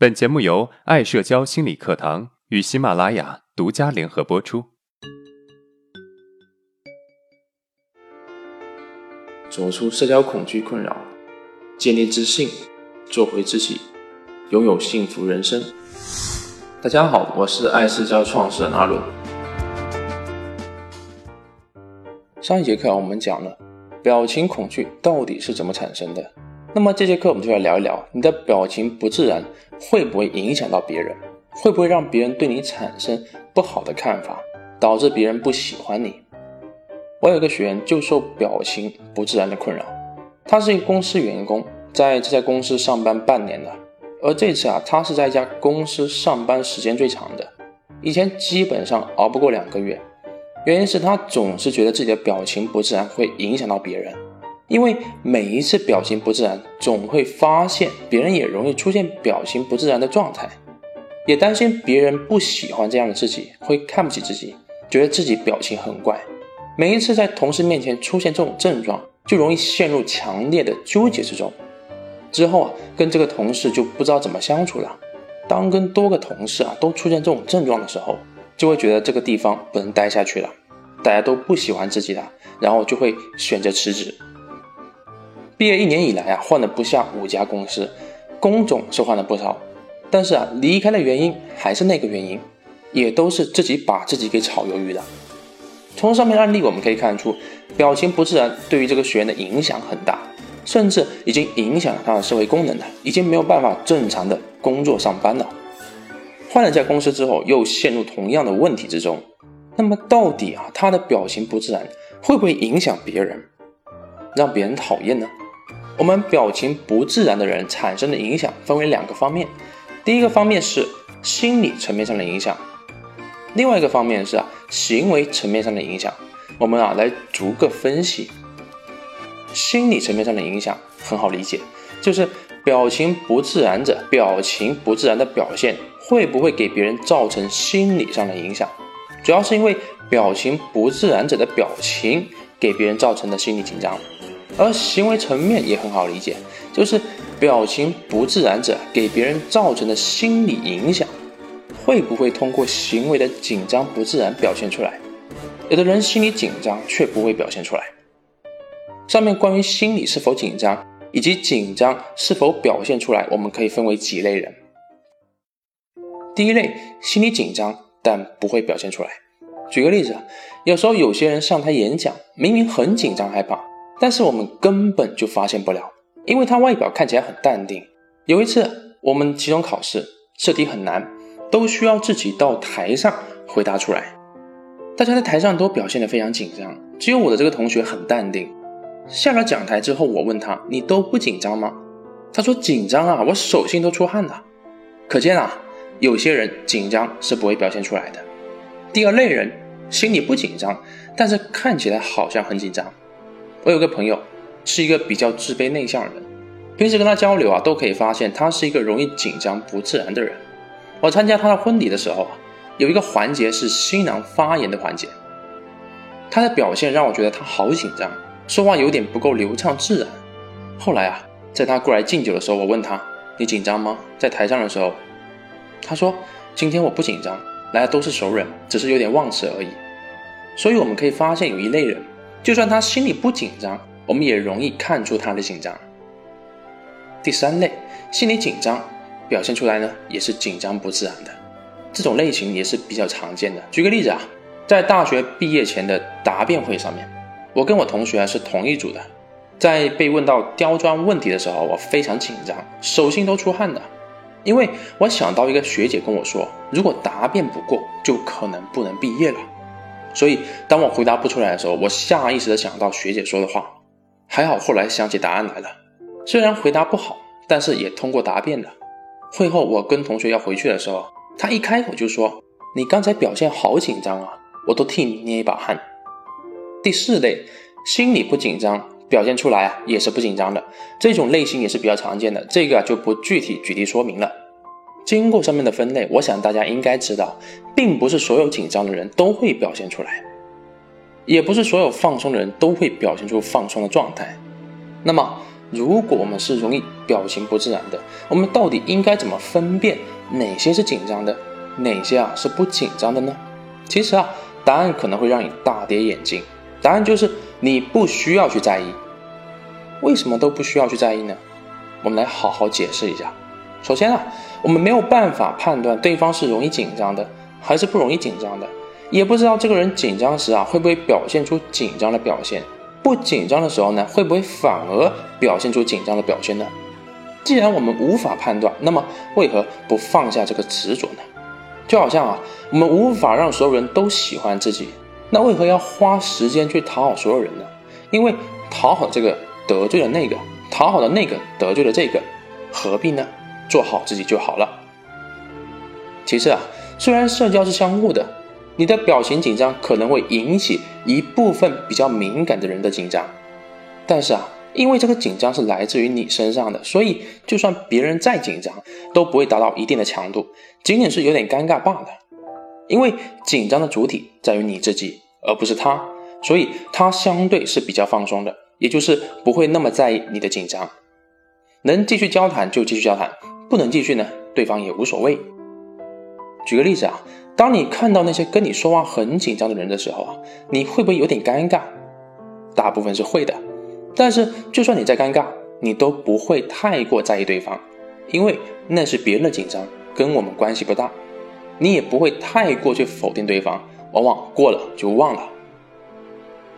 本节目由爱社交心理课堂与喜马拉雅独家联合播出。走出社交恐惧困扰，建立自信，做回自己，拥有幸福人生。大家好，我是爱社交创始人阿伦。上一节课我们讲了表情恐惧到底是怎么产生的。那么这节课我们就来聊一聊，你的表情不自然会不会影响到别人？会不会让别人对你产生不好的看法，导致别人不喜欢你？我有个学员就受表情不自然的困扰，他是一个公司员工，在这家公司上班半年了，而这次啊，他是在一家公司上班时间最长的，以前基本上熬不过两个月，原因是他总是觉得自己的表情不自然会影响到别人。因为每一次表情不自然，总会发现别人也容易出现表情不自然的状态，也担心别人不喜欢这样的自己，会看不起自己，觉得自己表情很怪。每一次在同事面前出现这种症状，就容易陷入强烈的纠结之中。之后啊，跟这个同事就不知道怎么相处了。当跟多个同事啊都出现这种症状的时候，就会觉得这个地方不能待下去了，大家都不喜欢自己了，然后就会选择辞职。毕业一年以来啊，换了不下五家公司，工种是换了不少，但是啊，离开的原因还是那个原因，也都是自己把自己给炒鱿鱼的。从上面案例我们可以看出，表情不自然对于这个学员的影响很大，甚至已经影响了他的社会功能了，已经没有办法正常的工作上班了。换了家公司之后，又陷入同样的问题之中。那么到底啊，他的表情不自然会不会影响别人，让别人讨厌呢？我们表情不自然的人产生的影响分为两个方面，第一个方面是心理层面上的影响，另外一个方面是啊行为层面上的影响。我们啊来逐个分析。心理层面上的影响很好理解，就是表情不自然者表情不自然的表现会不会给别人造成心理上的影响，主要是因为表情不自然者的表情给别人造成的心理紧张。而行为层面也很好理解，就是表情不自然者给别人造成的心理影响，会不会通过行为的紧张不自然表现出来？有的人心理紧张却不会表现出来。上面关于心理是否紧张以及紧张是否表现出来，我们可以分为几类人。第一类，心理紧张但不会表现出来。举个例子，有时候有些人上台演讲，明明很紧张害怕。但是我们根本就发现不了，因为他外表看起来很淡定。有一次我们期中考试，试题很难，都需要自己到台上回答出来。大家在台上都表现得非常紧张，只有我的这个同学很淡定。下了讲台之后，我问他：“你都不紧张吗？”他说：“紧张啊，我手心都出汗了。”可见啊，有些人紧张是不会表现出来的。第二类人心里不紧张，但是看起来好像很紧张。我有个朋友，是一个比较自卑内向的人，平时跟他交流啊，都可以发现他是一个容易紧张不自然的人。我参加他的婚礼的时候啊，有一个环节是新郎发言的环节，他的表现让我觉得他好紧张，说话有点不够流畅自然。后来啊，在他过来敬酒的时候，我问他：“你紧张吗？”在台上的时候，他说：“今天我不紧张，来的都是熟人，只是有点忘词而已。”所以我们可以发现有一类人。就算他心里不紧张，我们也容易看出他的紧张。第三类，心理紧张表现出来呢，也是紧张不自然的，这种类型也是比较常见的。举个例子啊，在大学毕业前的答辩会上面，我跟我同学是同一组的，在被问到刁钻问题的时候，我非常紧张，手心都出汗的，因为我想到一个学姐跟我说，如果答辩不过，就可能不能毕业了。所以，当我回答不出来的时候，我下意识的想到学姐说的话。还好，后来想起答案来了。虽然回答不好，但是也通过答辩了。会后，我跟同学要回去的时候，他一开口就说：“你刚才表现好紧张啊，我都替你捏一把汗。”第四类，心里不紧张，表现出来啊也是不紧张的。这种类型也是比较常见的，这个就不具体举例说明了。经过上面的分类，我想大家应该知道，并不是所有紧张的人都会表现出来，也不是所有放松的人都会表现出放松的状态。那么，如果我们是容易表情不自然的，我们到底应该怎么分辨哪些是紧张的，哪些啊是不紧张的呢？其实啊，答案可能会让你大跌眼镜。答案就是你不需要去在意。为什么都不需要去在意呢？我们来好好解释一下。首先啊，我们没有办法判断对方是容易紧张的还是不容易紧张的，也不知道这个人紧张时啊会不会表现出紧张的表现。不紧张的时候呢，会不会反而表现出紧张的表现呢？既然我们无法判断，那么为何不放下这个执着呢？就好像啊，我们无法让所有人都喜欢自己，那为何要花时间去讨好所有人呢？因为讨好这个得罪了那个，讨好的那个得罪了这个，何必呢？做好自己就好了。其次啊，虽然社交是相互的。你的表情紧张可能会引起一部分比较敏感的人的紧张，但是啊，因为这个紧张是来自于你身上的，所以就算别人再紧张，都不会达到一定的强度，仅仅是有点尴尬罢了。因为紧张的主体在于你自己，而不是他，所以他相对是比较放松的，也就是不会那么在意你的紧张。能继续交谈就继续交谈，不能继续呢，对方也无所谓。举个例子啊。当你看到那些跟你说话很紧张的人的时候啊，你会不会有点尴尬？大部分是会的。但是就算你再尴尬，你都不会太过在意对方，因为那是别人的紧张，跟我们关系不大。你也不会太过去否定对方，往往过了就忘了。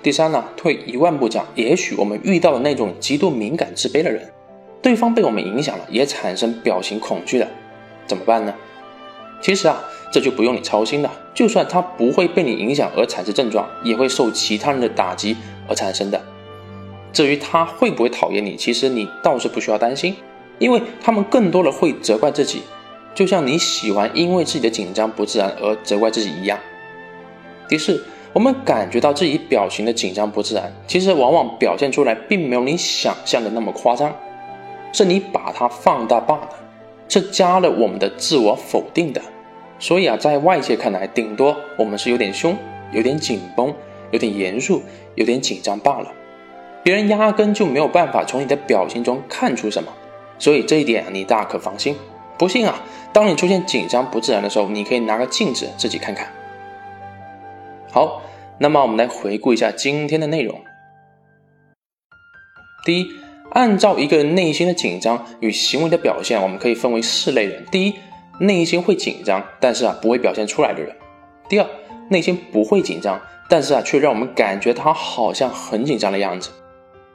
第三呢，退一万步讲，也许我们遇到的那种极度敏感、自卑的人，对方被我们影响了，也产生表情恐惧了，怎么办呢？其实啊。这就不用你操心了。就算他不会被你影响而产生症状，也会受其他人的打击而产生的。至于他会不会讨厌你，其实你倒是不需要担心，因为他们更多的会责怪自己，就像你喜欢因为自己的紧张不自然而责怪自己一样。第四，我们感觉到自己表情的紧张不自然，其实往往表现出来并没有你想象的那么夸张，是你把它放大罢了，是加了我们的自我否定的。所以啊，在外界看来，顶多我们是有点凶、有点紧绷、有点严肃、有点紧张罢了。别人压根就没有办法从你的表情中看出什么。所以这一点你大可放心。不信啊，当你出现紧张不自然的时候，你可以拿个镜子自己看看。好，那么我们来回顾一下今天的内容。第一，按照一个人内心的紧张与行为的表现，我们可以分为四类人。第一。内心会紧张，但是啊不会表现出来的人。第二，内心不会紧张，但是啊却让我们感觉他好像很紧张的样子。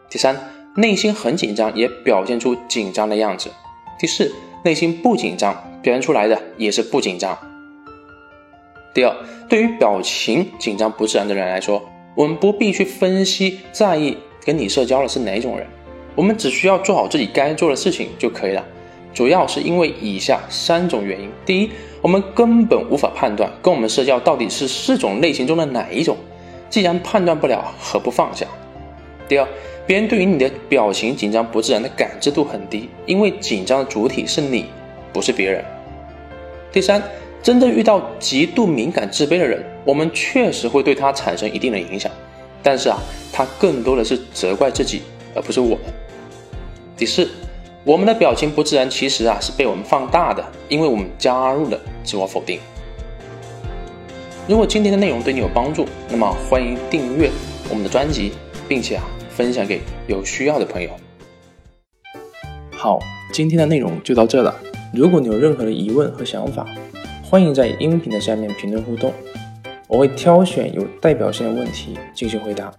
第三，内心很紧张，也表现出紧张的样子。第四，内心不紧张，表现出来的也是不紧张。第二，对于表情紧张不自然的人来说，我们不必去分析在意跟你社交的是哪种人，我们只需要做好自己该做的事情就可以了。主要是因为以下三种原因：第一，我们根本无法判断跟我们社交到底是四种类型中的哪一种，既然判断不了，何不放下？第二，别人对于你的表情紧张不自然的感知度很低，因为紧张的主体是你，不是别人。第三，真正遇到极度敏感自卑的人，我们确实会对他产生一定的影响，但是啊，他更多的是责怪自己，而不是我们。第四。我们的表情不自然，其实啊是被我们放大的，因为我们加入了自我否定。如果今天的内容对你有帮助，那么欢迎订阅我们的专辑，并且啊分享给有需要的朋友。好，今天的内容就到这了。如果你有任何的疑问和想法，欢迎在音频的下面评论互动，我会挑选有代表性的问题进行回答。